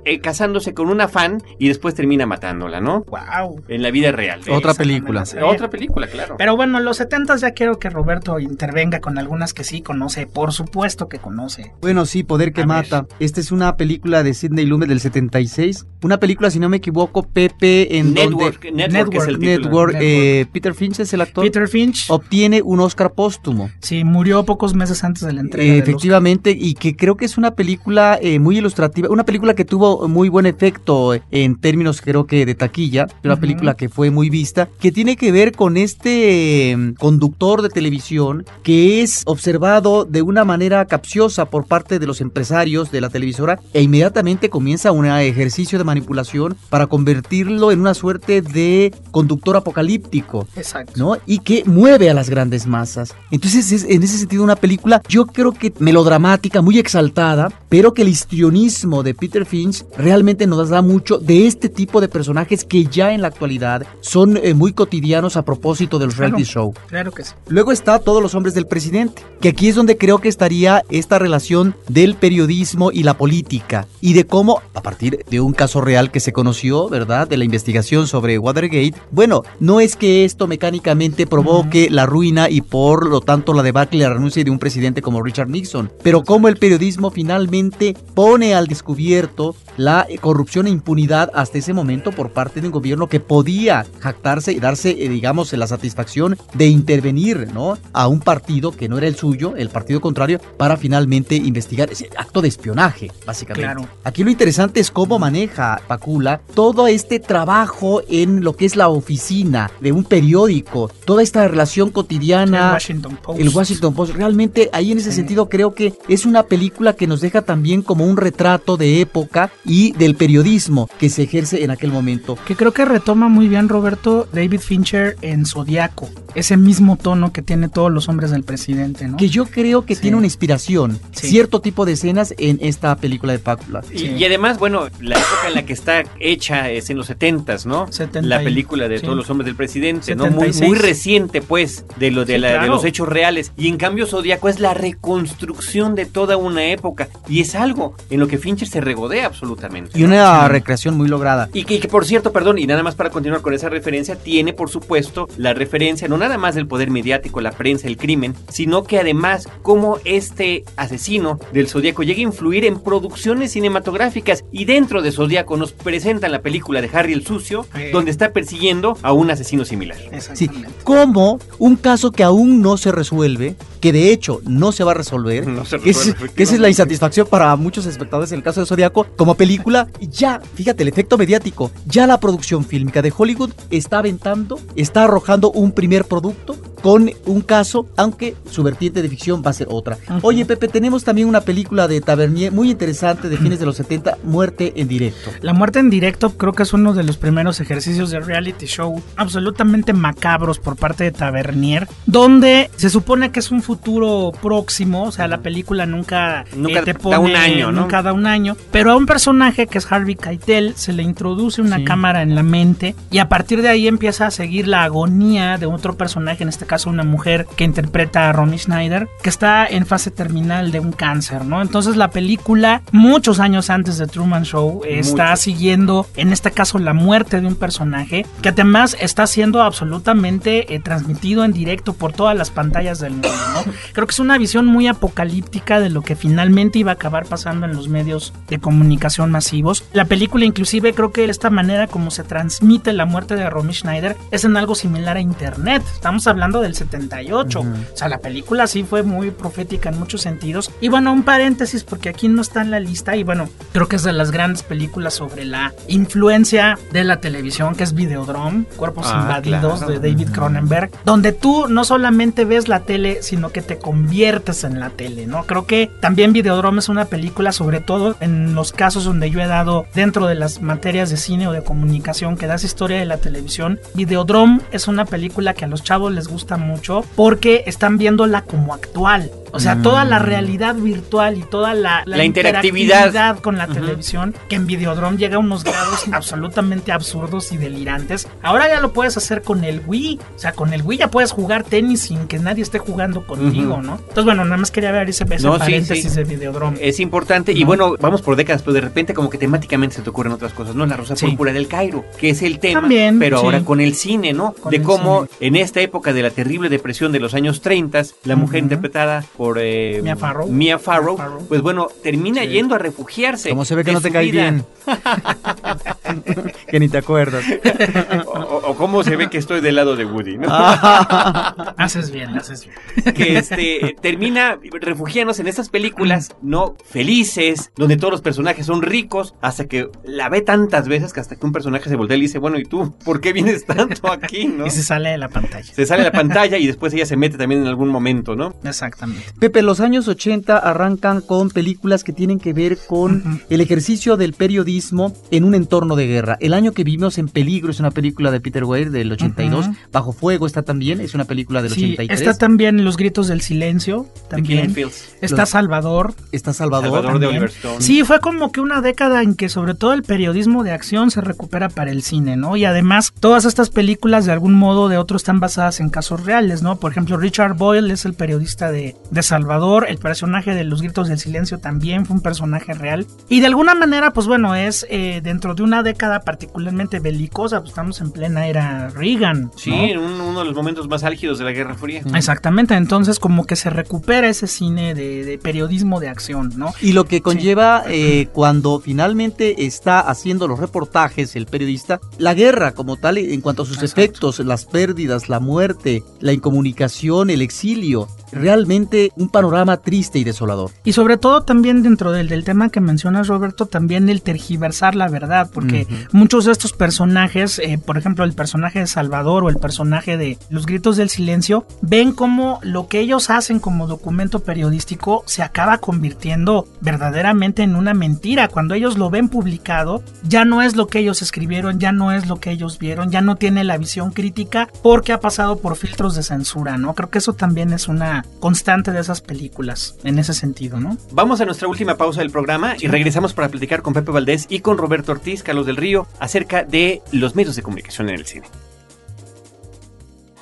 eh, casándose con una fan y después termina matándola, ¿no? Wow. En la vida real. Otra película. Otra película, claro. Pero bueno, en los 70 ya quiero que Roberto intervenga con algunas que sí conoce. Por supuesto que conoce. Bueno, sí, Poder que Mata. Esta es una película de Sidney Lumet del 76. Una película, si no me equivoco, Pepe, en Network, donde... Network, es el Network, eh, Peter Finch es el actor. Peter Finch. Obtiene un Oscar póstumo. Sí, murió pocos meses antes de la entrega. efectivamente, y que creo que es una película eh, muy ilustrativa, una película que tuvo muy buen efecto en términos creo que de taquilla, una película que fue muy vista, que tiene que ver con este em, conductor de televisión que es observado de una manera capciosa por parte de los empresarios de la televisora e inmediatamente comienza un ejercicio de manipulación para convertirlo en una suerte de conductor apocalíptico. Exacto. ¿no? Y que mueve a las grandes masas. Entonces es en ese sentido una película yo creo que melodramática, muy exaltada, pero que el histrionismo de Peter Finch realmente nos da mucho de este tipo de personajes que ya en la actualidad son eh, muy cotidianos a propósito del reality show. Claro que sí. Luego está Todos los hombres del presidente, que aquí es donde creo que estaría esta relación del periodismo y la política y de cómo a partir de un caso real que se conoció, ¿verdad? De la investigación sobre Watergate, bueno, no es que esto mecánicamente provoque la ruina y por lo tanto la debacle y la renuncia de un presidente como Richard Nixon, pero cómo el periodismo finalmente pone al descubierto la corrupción e impunidad hasta ese momento por parte de un gobierno que podía jactarse y darse, eh, digamos, la satisfacción de intervenir, ¿no? A un partido que no era el suyo, el partido contrario, para finalmente investigar ese acto de espionaje, básicamente. Claro. Aquí lo interesante es cómo maneja Pacula todo este trabajo en lo que es la oficina de un periódico, toda esta relación cotidiana. El Washington Post. El Washington Post. Realmente ahí en ese sentido creo que es una película que nos deja también como un retrato de época y del periodismo que se ejerce en aquel momento. Que creo que retoma muy bien Roberto David Fincher en Zodiaco. Ese mismo tono que tiene todos los hombres del presidente, ¿no? Que yo creo que Sí. tiene una inspiración, Sí. cierto tipo de escenas en esta película de Pácula. Y, Sí. y además, bueno, la época en la que está hecha es en los 70s, ¿no? 70 la película de sí. todos los hombres del presidente, ¿no? Muy, 76. muy reciente, pues, de, lo, de, Sí, la- de claro. los hechos reales. Y en cambio, Zodíaco es la reconstrucción de toda una época. Y es algo en lo que Fincher se regodea absolutamente. Y una recreación muy lograda. Y que, y que, por cierto, perdón, y nada más para continuar con esa referencia, tiene por supuesto la referencia no nada más del poder mediático, la prensa, el crimen, sino que además cómo este asesino del Zodíaco llega a influir en producciones cinematográficas y dentro de Zodíaco nos presentan la película de Harry el Sucio, Sí. donde está persiguiendo a un asesino similar. Sí, como un caso que aún no se resuelve, que de hecho no se va a resolver, No se que, es- resuelve, que esa es la insatisfacción para muchos espectadores en el caso de Zodíaco, como película, ya, fíjate, el efecto mediático, ya la producción fílmica de Hollywood está aventando, está arrojando un primer producto con un caso, aunque su vertiente de ficción va a ser otra. Oye, Pepe, tenemos también una película de Tavernier muy interesante de fines de los 70, Muerte en directo. La muerte en directo creo que es uno de los primeros ejercicios de reality show absolutamente macabros por parte de Tavernier, donde se supone que es un futuro próximo, o sea, la película nunca, eh, Nunca te da pone un año, ¿no? nunca da un año, pero a un personaje que es Harvey Keitel se le introduce una Sí. cámara en la mente y a partir de ahí empieza a seguir la agonía de otro personaje, en este caso una mujer que interpreta a Romy Schneider, que está en fase terminal de un cáncer, ¿no? Entonces la película, muchos años antes de Truman Show, está Muchos. siguiendo, en este caso, la muerte de un personaje que además está siendo absolutamente eh, transmitido en directo por todas las pantallas del mundo, ¿no? Creo que es una visión muy apocalíptica de lo que finalmente iba a acabar pasando en los medios de comunicación masivos. La película, inclusive, creo que esta manera como se transmite la muerte de Romy Schneider es en algo similar a Internet. Estamos hablando del 78. O sea, la película sí fue muy profética en muchos sentidos. Y bueno, un paréntesis, porque aquí no está en la lista. Y bueno, creo que es de las grandes películas sobre la influencia de la televisión, que es Videodrome, Cuerpos Ah, Invadidos, claro. de David Cronenberg, donde tú no solamente ves la tele, sino que te conviertes en la tele, ¿no? Creo que también Videodrome es una película, sobre todo en los casos donde yo he dado dentro de las materias de cine o de comunicación que das historia de la televisión. Videodrome es una película que a los chavos les gusta mucho porque están viéndola como actual. O sea, toda la realidad virtual y toda la, La interactividad. interactividad con la televisión, que en Videodrome llega a unos grados absolutamente absurdos y delirantes. Ahora ya lo puedes hacer con el Wii. O sea, con el Wii ya puedes jugar tenis sin que nadie esté jugando contigo. ¿no? Entonces, bueno, nada más quería ver ese, ese No, sí, paréntesis sí. de Videodrome. Es importante, y ¿No? bueno, vamos por décadas, pero de repente como que temáticamente se te ocurren otras cosas, ¿no? La Rosa Sí. Púrpura del Cairo, que es el tema, También, pero sí. ahora con el cine, ¿no? Con de cómo cine. en esta época de la terrible depresión de los años 30, la mujer interpretada por eh, Mia Farrow. Mia Farrow, Mia Farrow. pues bueno, termina Sí. yendo a refugiarse. Como se ve que no te cae vida. bien. que ni te acuerdas. o, cómo se ve que estoy del lado de Woody, ¿no? Haces bien, haces bien. que este termina refugiándose en estas películas no felices donde todos los personajes son ricos hasta que la ve tantas veces que hasta que un personaje se voltea y le dice bueno y tú por qué vienes tanto aquí no Y se sale de la pantalla. se sale a la pantalla y después ella se mete también en algún momento no Exactamente. Pepe, los años 80 arrancan con películas que tienen que ver con el ejercicio del periodismo en un entorno de guerra. El año que vivimos en peligro es una película de Peter Weir del 82. Ujú. Bajo fuego está también, es una película del Sí, 83. está también Los Gritos del Silencio. También. Está Los- Salvador. Está Salvador. Salvador de. Oliver Stone Sí, fue como que una década en que sobre todo el periodismo de acción se recupera para el cine, ¿no? Y además todas estas películas de algún modo o de otro están basadas en casos reales, ¿no? Por ejemplo, Richard Boyle es el periodista de, de Salvador, el personaje de Los Gritos del Silencio también fue un personaje real. Y de alguna manera, pues bueno, es eh, dentro de una década particularmente belicosa, pues estamos en plena era Reagan. sí ¿no? en un- uno de los momentos más álgidos de la Guerra Fría Exactamente, entonces como que se recupera ese cine de, de periodismo de acción, ¿no? Y lo que conlleva eh, cuando finalmente está haciendo los reportajes el periodista, la guerra como tal en cuanto a sus Exacto. efectos, las pérdidas, la muerte, la incomunicación, el exilio. Realmente un panorama triste y desolador. Y sobre todo también dentro del, del tema que mencionas, Roberto, también el tergiversar la verdad, porque muchos de estos personajes, eh, por ejemplo, el personaje de Salvador o el personaje de Los Gritos del Silencio, ven como lo que ellos hacen como documento periodístico se acaba convirtiendo verdaderamente en una mentira. Cuando ellos lo ven publicado, ya no es lo que ellos escribieron, ya no es lo que ellos vieron, ya no tiene la visión crítica porque ha pasado por filtros de censura, ¿no? Creo que eso también es una constante de esas películas, en ese sentido, ¿no? Vamos a nuestra última pausa del programa y regresamos para platicar con Pepe Valdés y con Roberto Ortiz, Carlos del Río, acerca de los medios de comunicación en el cine.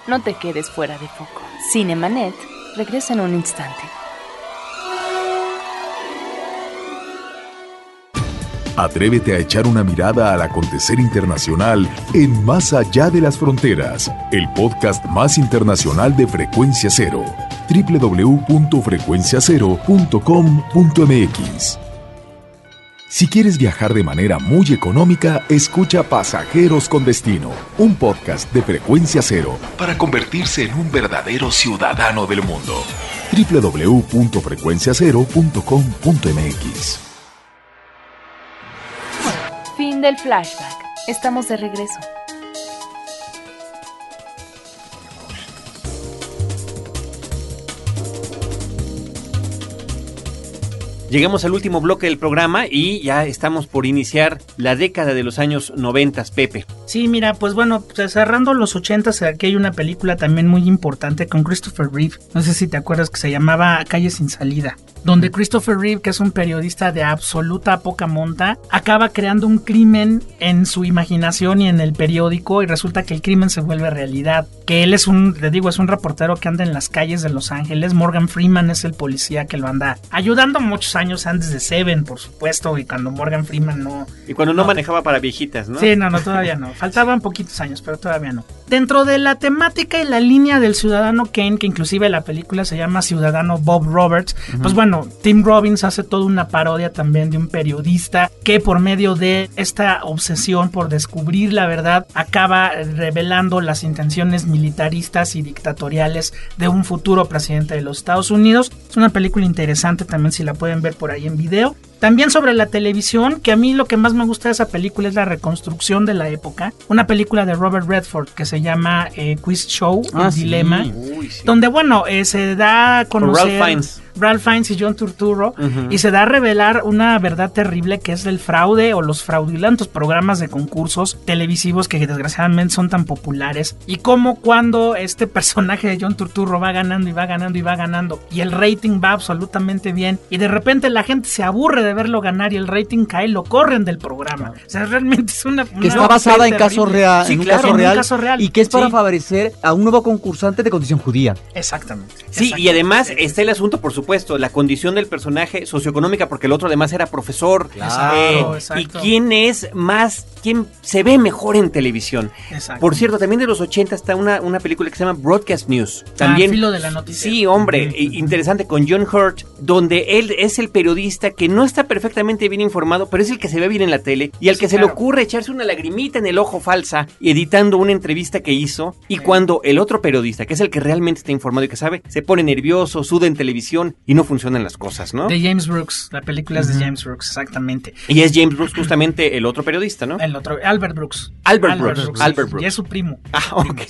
No te quedes fuera de foco. Cinemanet regresa en un instante. Atrévete a echar una mirada al acontecer internacional en Más allá de las fronteras, el podcast más internacional de Frecuencia Cero, www.frecuenciacero.com.mx. Si quieres viajar de manera muy económica, escucha Pasajeros con Destino, un podcast de Frecuencia Cero para convertirse en un verdadero ciudadano del mundo. www.frecuenciacero.com.mx Fin del flashback. Estamos de regreso. Llegamos al último bloque del programa y ya estamos por iniciar la década de los años 90, Pepe. Sí, mira, pues bueno, pues cerrando los 80, aquí hay una película también muy importante con Christopher Reeve. No sé si te acuerdas que se llamaba Calle sin salida donde Christopher Reeve, que es un periodista de absoluta poca monta, acaba creando un crimen en su imaginación y en el periódico y resulta que el crimen se vuelve realidad. Que él es un, le digo, es un reportero que anda en las calles de Los Ángeles. Morgan Freeman es el policía que lo anda ayudando muchos años antes de Seven, por supuesto, y cuando Morgan Freeman no... Y cuando no, manejaba para viejitas, ¿no? Sí, no, no, todavía no. Faltaban poquitos años, pero todavía no. Dentro de la temática y la línea del ciudadano Kane, que inclusive la película se llama Ciudadano Bob Roberts, pues bueno, Tim Robbins hace toda una parodia también de un periodista que por medio de esta obsesión por descubrir la verdad acaba revelando las intenciones militaristas y dictatoriales de un futuro presidente de los Estados Unidos. Es una película interesante también si la pueden ver por ahí en video. También sobre la televisión, que a mí lo que más me gusta de esa película es la reconstrucción de la época. Una película de Robert Redford que se llama eh, Quiz Show, Ah, El sí. Dilema, Uy, sí. donde bueno, eh, se da a conocer... Ralph Fiennes. Ralph Fiennes y John Turturro Ujú. y se da a revelar una verdad terrible que es el fraude o los fraudulentos programas de concursos televisivos que desgraciadamente son tan populares y cómo cuando este personaje de John Turturro va ganando y va ganando y va ganando y el rating va absolutamente bien y de repente la gente se aburre de verlo ganar y el rating cae, lo corren del programa. O sea, realmente es una... que una está basada en casos real, Sí, en un claro, caso en un real, caso real. y que es para Sí. favorecer a un nuevo concursante de condición judía. Exactamente. Sí, y exactamente. además está el asunto, por supuesto, la condición del personaje socioeconómica, porque el otro además era profesor. Claro, Eh, y quién es más, quién se ve mejor en televisión. Exacto. Por cierto, también de los 80 está una, una película que se llama Broadcast News. También. Ah, filo de la noticia. Sí, hombre, interesante con John Hurt, donde él es el periodista que no está perfectamente bien informado, pero es el que se ve bien en la tele y al Sí, que se le ocurre echarse una lagrimita en el ojo falsa editando una entrevista que hizo y cuando el otro periodista, que es el que realmente está informado y que sabe, se pone nervioso, suda en televisión y no funcionan las cosas, ¿no? De James Brooks, la película es de James Brooks, exactamente. Y es James Brooks justamente el otro periodista, ¿no? El otro, Albert Brooks. Albert Brooks, Albert Brooks. Y es su primo. Ah, ok.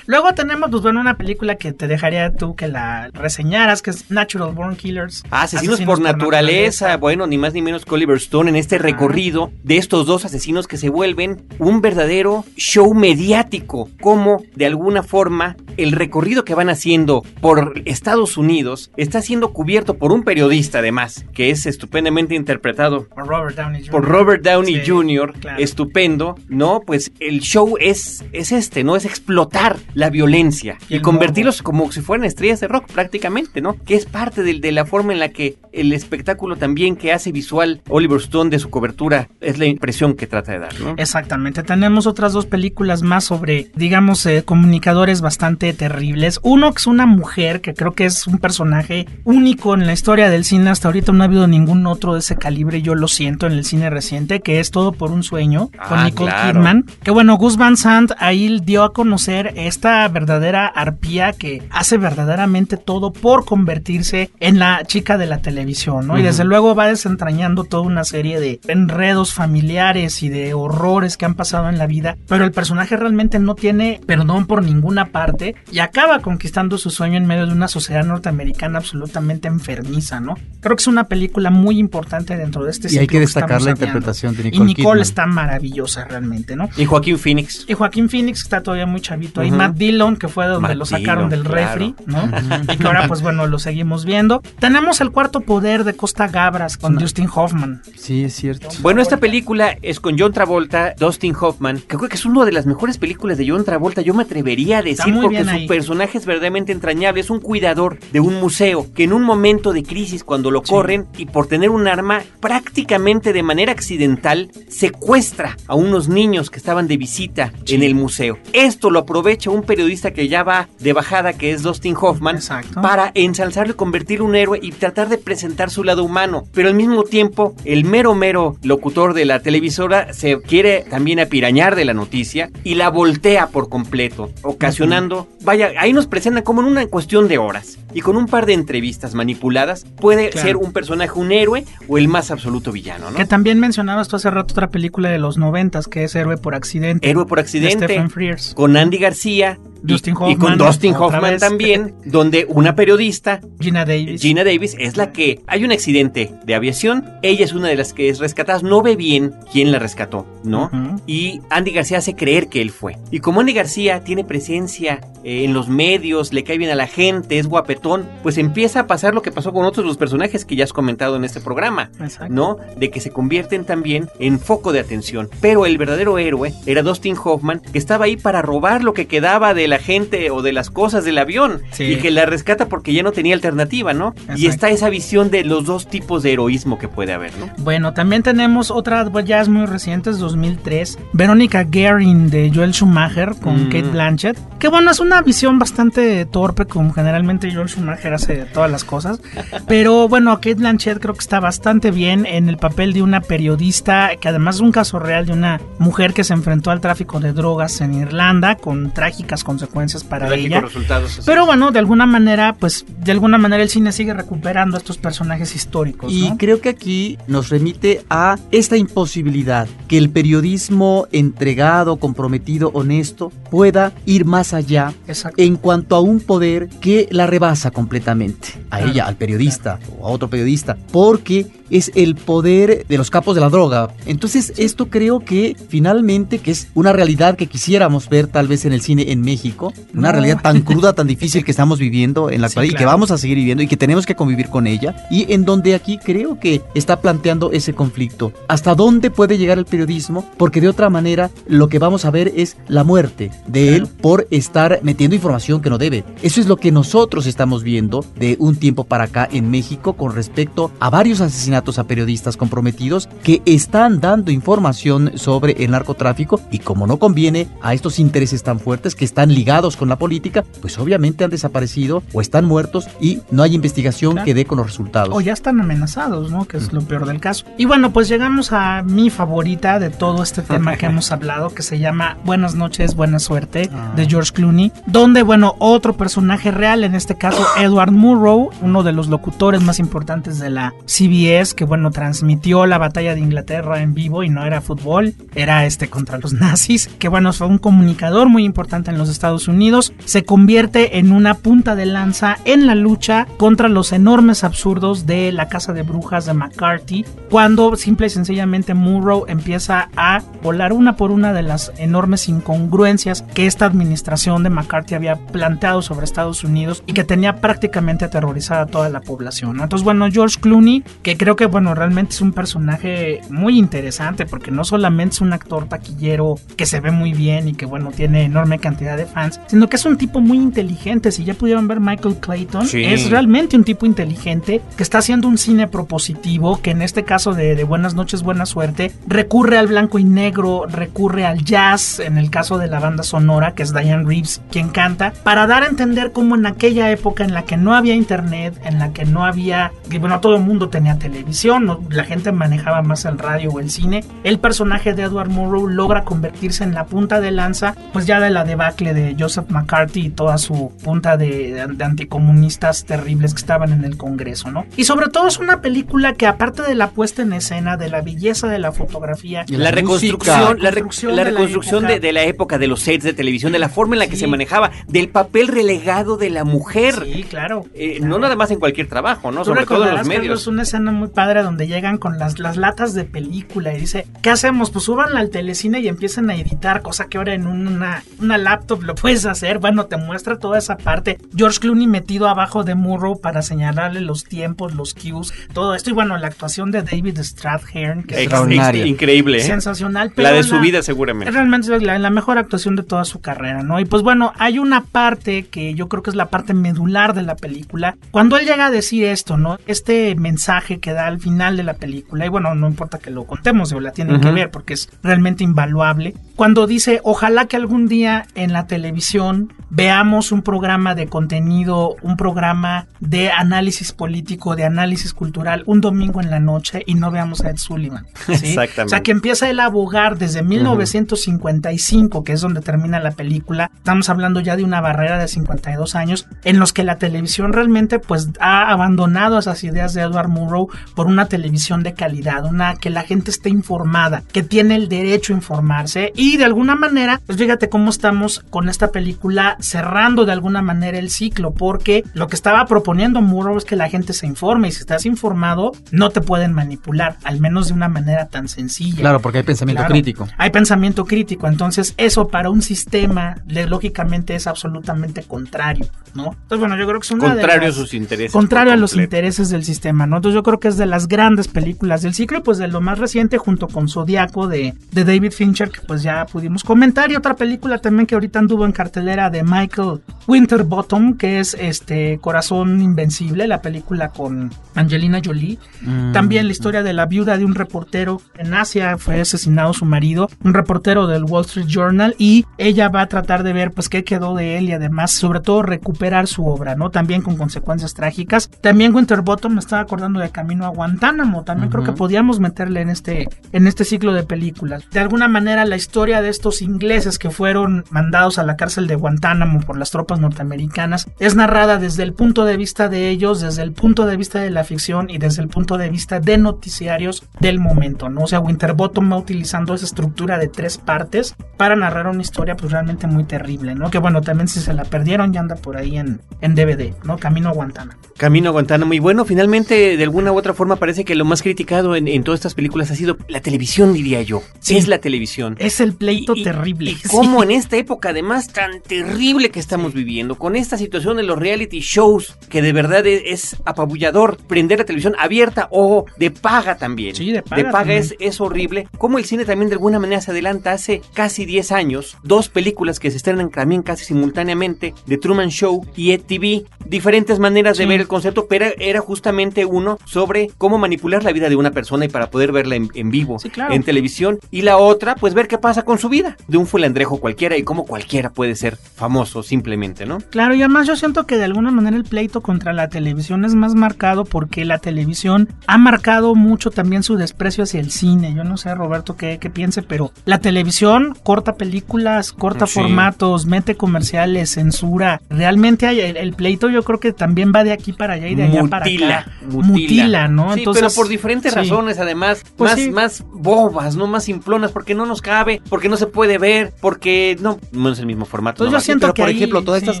Luego tenemos, pues bueno, una película que te dejaría tú que la reseñaras, que es Natural Born Killers. Ah, Asesinos, por, naturaleza. bueno, ni más ni menos que Oliver Stone en este recorrido de estos dos asesinos que se vuelven un verdadero show mediático, como de alguna forma el recorrido que van haciendo por Estados Unidos está siendo cubierto por un periodista además, que es estupendamente interpretado Por Robert Downey Jr. por Robert Downey Sí, Jr., claro. estupendo, ¿no? Pues el show es, es este, ¿no? Es explotar la violencia Y y, convertirlos como si fueran estrellas de rock prácticamente, ¿no? Que es parte de, la forma en la que el espectáculo también que hace visual Oliver Stone de su cobertura es la impresión que trata de dar, ¿no? Exactamente. Tenemos otras dos películas más sobre, digamos, eh, comunicadores bastante terribles. Uno que es una mujer, que creo que es un personaje único en la historia del cine. Hasta ahorita no ha habido ningún otro de ese calibre, yo lo siento, en el cine reciente, que es Todo por un sueño. con Ah, Nicole claro. Kidman. Que bueno, Gus Van Sant ahí dio a conocer esta verdadera arpía que hace verdaderamente todo por convertirse en la chica de la televisión, ¿no? Y desde luego va desentrañando toda una serie de enredos familiares y de horrores que han pasado en la vida, pero el personaje realmente no tiene perdón por ninguna parte y acaba conquistando su sueño en medio de una sociedad norteamericana absolutamente enfermiza, ¿no? Creo que es una película muy importante dentro de este Y hay que destacar la interpretación de Y Nicole Nicole Kidman. está maravillosa realmente, ¿no? Y Joaquín Phoenix. Y Joaquín Phoenix que está todavía muy chavito. Y Ujú. Matt Dillon, que fue donde Matt lo sacaron Dillon, del refri, claro. ¿no? y que ahora, pues bueno, lo seguimos viendo. Tenemos el cuarto poder de Costa Gabras con Justin Hoffman. Sí, es cierto. Bueno, esta película es con John Travolta, Dustin Hoffman, que creo que es una de las mejores películas de John Travolta, yo me atrevería a decir, porque su ahí. personaje es verdaderamente entrañable, es un cuidador de un museo que en un momento de crisis, cuando lo Sí. corren y por tener un arma, prácticamente de manera accidental, secuestra a unos niños que estaban de visita en el museo. Esto lo aprovecha un periodista que ya va de bajada, que es Dustin Hoffman, Exacto. para ensalzarlo y convertirlo en un héroe y tratar de presentar su lado humano. Pero al mismo tiempo, el mero mero locutor de la televisora se quiere también apirañar de la noticia y la voltea por completo, ocasionando, vaya, ahí nos presentan como en una cuestión de horas y con un par de entrevistas manipuladas puede Claro. ser un personaje un héroe o el más absoluto villano, ¿no? Que también mencionabas tú hace rato otra película de los noventas que es Héroe por accidente. Héroe por de accidente. Stephen Frears. Con Andy García. Dustin y, con Hoffman, Dustin Hoffman vez. también, donde una periodista Gina Davis. Gina Davis es la que hay un accidente de aviación, ella es una de las que es rescatada, no ve bien quién la rescató, ¿no? Y Andy García hace creer que él fue. Y como Andy García tiene presencia eh, en los medios, le cae bien a la gente, es guapetón, pues empieza a pasar lo que pasó con otros los personajes que ya has comentado en este programa, Exacto. ¿no? De que se convierten también en foco de atención. Pero el verdadero héroe era Dustin Hoffman, que estaba ahí para robar lo que quedaba de la gente o de las cosas del avión Sí. y que la rescata porque ya no tenía alternativa, ¿no? Y Exacto. está esa visión de los dos tipos de heroísmo que puede haber, ¿no? Bueno, también tenemos otra, pues, ya es muy reciente, es 2003. Verónica Guerin de Joel Schumacher con Mm. Kate Blanchett. Que bueno, es una visión bastante torpe, como generalmente Joel Schumacher hace todas las cosas. Pero bueno, Kate Blanchett creo que está bastante bien en el papel de una periodista, que además es un caso real de una mujer que se enfrentó al tráfico de drogas en Irlanda con trágicas consecuencias para Trágicos ella. resultados. Pero bueno, de alguna manera, pues de alguna manera el cine sigue recuperando a estos personajes históricos. Y ¿no? creo que aquí nos remite a esta imposibilidad que el periodismo entregado, comprometido, honesto pueda ir más allá Exacto. en cuanto a un poder que la rebasa completamente. A Claro, ella, al periodista o a otro periodista, porque es el poder de los capos de la droga. Entonces, esto creo que finalmente, que es una realidad que quisiéramos ver tal vez en el cine en México, una No. realidad tan cruda, tan difícil que estamos viviendo en la Sí, actualidad y que vamos a seguir viviendo y que tenemos que convivir con ella, y en donde aquí creo que está planteando ese conflicto. ¿Hasta dónde puede llegar el periodismo? Porque de otra manera, lo que vamos a ver es la muerte de él por estar metiendo información que no debe. Eso es lo que nosotros estamos viendo de un tiempo para acá en México con respecto a varios asesinatos a periodistas comprometidos que están dando información sobre el narcotráfico y como no conviene a estos intereses tan fuertes que están ligados con la política, pues obviamente han desaparecido o están muertos y no hay investigación Claro. que dé con los resultados. O ya están amenazados, ¿no? Que es lo peor del caso. Y bueno, pues llegamos a mi favorita de todo este tema que hemos hablado, que se llama Buenas noches, buena suerte, Ah. de George Clooney, donde, bueno, otro personaje real, en este caso Edward Murrow, uno de los locutores más importantes de la CBS, que, bueno, transmitió la batalla de Inglaterra en vivo y no era fútbol, era este contra los nazis, que, bueno, fue un comunicador muy importante en los Estados Unidos, se convierte en una punta de lanza en la lucha contra los enormes absurdos de la casa de brujas de McCarthy, cuando simple y sencillamente Murrow empieza a volar una por una de las enormes incongruencias que esta administración de McCarthy había planteado sobre Estados Unidos y que tenía prácticamente aterrorizada a toda la población. Entonces, bueno, George Clooney, que creo que, bueno, realmente es un personaje muy interesante porque no solamente es un actor taquillero que se ve muy bien y que, bueno, tiene enorme cantidad de fans, sino que es un tipo muy inteligente. Si ya pudieron ver Michael Clayton, Sí. es realmente un tipo inteligente que está haciendo un cine propositivo, que en este caso de, de Buenas noches, buena suerte, recurre al blanco y negro, recurre al jazz, en el caso de la banda sonora, que es Diane Reeves quien canta, para dar a entender cómo en aquella época en la que no había internet, en la que no había, que bueno, todo el mundo tenía televisión televisión, ¿no? la gente manejaba más el radio o el cine. El personaje de Edward Murrow logra convertirse en la punta de lanza, pues ya de la debacle de Joseph McCarthy y toda su punta de, de anticomunistas terribles que estaban en el Congreso, ¿no? Y sobre todo es una película que aparte de la puesta en escena, de la belleza de la fotografía, la, la reconstrucción, la, reconstrucción, la reconstrucción de, de, la época de los sets de televisión, de la forma en la que sí. se manejaba, del papel relegado de la mujer. Sí, claro. Eh, claro. No nada más en cualquier trabajo, ¿no? Sobre todo en los medios. Es una escena muy padre donde llegan con las, las latas de película y dice, ¿qué hacemos? Pues súbanla al telecine y empiezan a editar, cosa que ahora en una, una laptop lo puedes hacer. Bueno, te muestra toda esa parte. George Clooney metido abajo de Murrow para señalarle los tiempos, los cues, todo esto. Y bueno, la actuación de David Strathairn, que es increíble. ¿eh? Sensacional. la de su la, vida seguramente. Realmente es la, la mejor actuación de toda su carrera, ¿no? Y pues bueno, hay una parte que yo creo que es la parte medular de la película. Cuando él llega a decir esto, ¿no? Este mensaje que da al final de la película, y bueno, no importa que lo contemos, o la tienen uh -huh. que ver porque es realmente invaluable. Cuando dice, ojalá que algún día en la televisión veamos un programa de contenido, un programa de análisis político, de análisis cultural, un domingo en la noche y no veamos a Ed Sullivan. ¿sí? Exactamente. O sea, que empieza él a abogar desde 1955, uh -huh. que es donde termina la película. Estamos hablando ya de una barrera de 52 años en los que la televisión realmente pues ha abandonado esas ideas de Edward Murrow por una televisión de calidad, una que la gente esté informada, que tiene el derecho a informarse y de alguna manera, pues fíjate cómo estamos con esta película cerrando de alguna manera el ciclo, porque lo que estaba proponiendo Murrow es que la gente se informe y si estás informado no te pueden manipular, al menos de una manera tan sencilla. Claro, porque hay pensamiento claro, crítico. Hay pensamiento crítico, entonces eso para un sistema lógicamente es absolutamente contrario, ¿no? Entonces bueno, yo creo que es una contrario de las, a sus intereses. Contrario a los intereses del sistema, ¿no? Entonces yo creo que es de las grandes películas del ciclo, pues de lo más reciente junto con Zodiaco de, de David Fincher, que pues ya pudimos comentar, y otra película también que ahorita anduvo en cartelera de Michael Winterbottom, que es este Corazón Invencible, la película con Angelina Jolie. Mm. También la historia de la viuda de un reportero en Asia, fue asesinado su marido, un reportero del Wall Street Journal, y ella va a tratar de ver pues qué quedó de él y además sobre todo recuperar su obra, ¿no? También con consecuencias trágicas. También Winterbottom me estaba acordando de Camino a Guantánamo, también uh -huh. creo que podíamos meterle en este, en este ciclo de películas. De alguna manera la historia de estos ingleses que fueron mandados a la cárcel de Guantánamo por las tropas norteamericanas es narrada desde el punto de vista de ellos, desde el punto de vista de la ficción y desde el punto de vista de noticiarios del momento, ¿no? O sea, Winterbottom va utilizando esa estructura de tres partes para narrar una historia pues realmente muy terrible, ¿no? Que bueno, también si se la perdieron ya anda por ahí en, en DVD, ¿no? Camino a Guantánamo. Camino a Guantánamo. Y bueno, finalmente, de alguna u otra forma, parece que lo más criticado en, en todas estas películas ha sido la televisión, diría yo. Sí. Es la televisión. Es el pleito y, terrible. Y, y cómo en esta época, además, tan terrible que estamos viviendo, con esta situación de los reality shows, que de verdad es, es apabullador, prender la televisión abierta o de paga también. Sí, de paga. De paga es, es, horrible. Cómo el cine también de alguna manera se adelanta hace casi 10 años. Dos películas que se estrenan también casi simultáneamente, The Truman Show y ETV. Diferentes maneras sí. de ver el concepto, pero era justamente uno sobre cómo manipular la vida de una persona y para poder verla en, en vivo, sí, claro. en televisión. Y la otra, pues ver qué pasa con su vida, de un fulandrejo cualquiera y cómo cualquiera puede ser famoso simplemente, ¿no? Claro, y además yo siento que de alguna manera el pleito contra la televisión es más marcado porque la televisión ha marcado mucho también su desprecio hacia el cine. Yo no sé, Roberto, qué, qué piense, pero la televisión corta películas, corta sí. formatos, mete comerciales, censura. Realmente hay el, el, pleito yo creo que también va de aquí para allá y de allá mutila, para acá. Mutila, mutila ¿no? Sí, Entonces, pero por diferentes sí. razones, además, pues más, sí. más bobas, no más simplonas, porque no nos cabe, porque no se puede ver, porque no, no es el mismo formato. Pues no yo siento pero, que por ahí, ejemplo, todas estas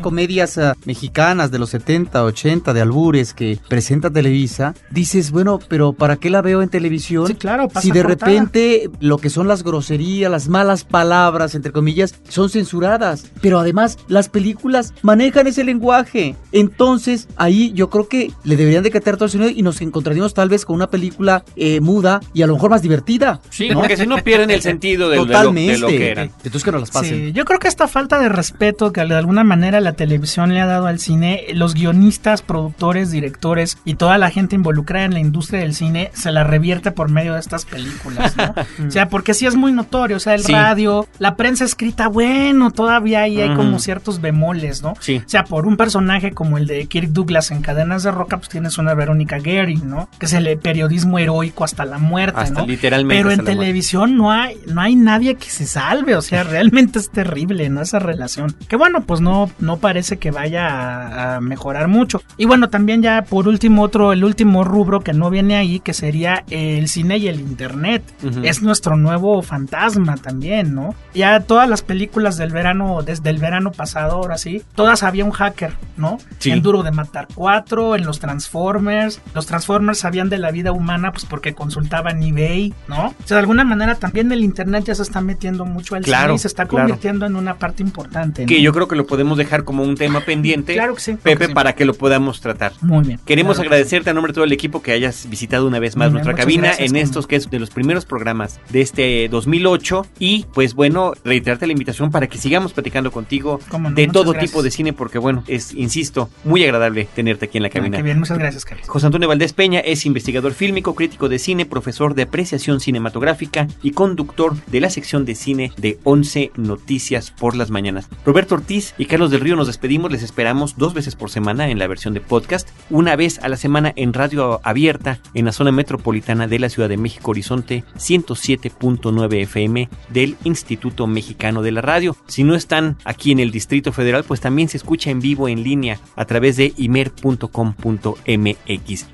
comedias uh, mexicanas de los 70, 80, de albures que presenta Televisa, dices, bueno, pero ¿para qué la veo en televisión? Sí, claro, pasa Si de repente lo que son las groserías, las malas palabras, entre comillas, son censuradas, pero además las películas manejan ese lenguaje. Entonces, ahí yo creo que le deberían de catar todo el sonido y nos encontraríamos tal vez con una película eh, muda y a lo mejor más divertida. Sí, ¿no? porque si no pierden el sentido de, Totalmente. De, lo, de lo que eran. Entonces que no las pasen. Sí, yo creo que esta falta de respeto que de alguna manera la televisión le ha dado al cine, los guionistas, productores, directores y toda la gente involucrada en la industria del cine se la revierte por medio de estas películas, ¿no? o sea, porque sí es muy notorio, o sea, el sí. radio, La prensa escrita, bueno, todavía ahí hay como ciertos bemoles, ¿no? Sí. O sea, por un personaje como el de Kirk Douglas en Cadenas de Roca, pues tienes una Verónica Gary, ¿no? Que es el periodismo heroico hasta la muerte, Hasta ¿no? literalmente Pero en televisión no hay, no hay nadie que se salve, o sea, realmente es terrible, ¿no? Esa relación. Que bueno, pues no, no parece que vaya a, a mejorar mucho. Y bueno, también ya por último otro, el último rubro que no viene ahí, que sería el cine y el internet. Ujú. Es nuestro nuevo fantasma también, ¿no? Ya todas las películas del verano, desde el verano pasado, ahora sí, todas había un hacker, ¿no? Sí. En Duro de Matar 4, en los Transformers. Los Transformers sabían de la vida humana, pues porque consultaban eBay, ¿no? O sea, de alguna manera también el internet ya se está metiendo mucho al Claro, cine y se está claro. convirtiendo en una parte importante. ¿no? Que yo creo que lo podemos dejar como un tema pendiente, Claro que sí, Pepe, que sí. para que lo podamos tratar. Muy bien. Queremos Claro que agradecerte a nombre de todo el equipo que hayas visitado una vez más bien, nuestra cabina gracias, en estos que es de los primeros programas de este 2008 y pues bueno, reiterarte la invitación para que sigamos platicando contigo no, de todo gracias. tipo de cine porque bueno, es insisto, muy agradable tenerte aquí en la. Ah, cabina. bien, muchas gracias, Carlos. José Antonio Valdés Peña es investigador fílmico, crítico de cine, profesor de apreciación cinematográfica y conductor de la sección de cine de 11 Noticias por las mañanas. Roberto Ortiz y Carlos del Río nos despedimos, les esperamos dos veces por semana en la versión de podcast, una vez a la semana en radio abierta en la zona metropolitana de la Ciudad de México Horizonte 107.9 FM del Instituto Mexicano de la Radio. Si no están aquí en el Distrito Federal, pues también se escucha en vivo en línea a través de imer.com.mx,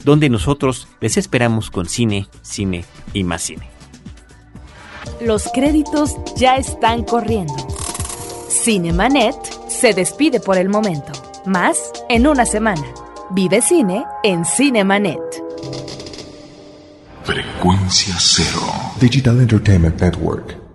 donde nosotros les esperamos con cine, cine y más cine. Los créditos ya están corriendo. Cinemanet se despide por el momento. Más en una semana. Vive cine en Cinemanet. Frecuencia cero. Digital Entertainment Network.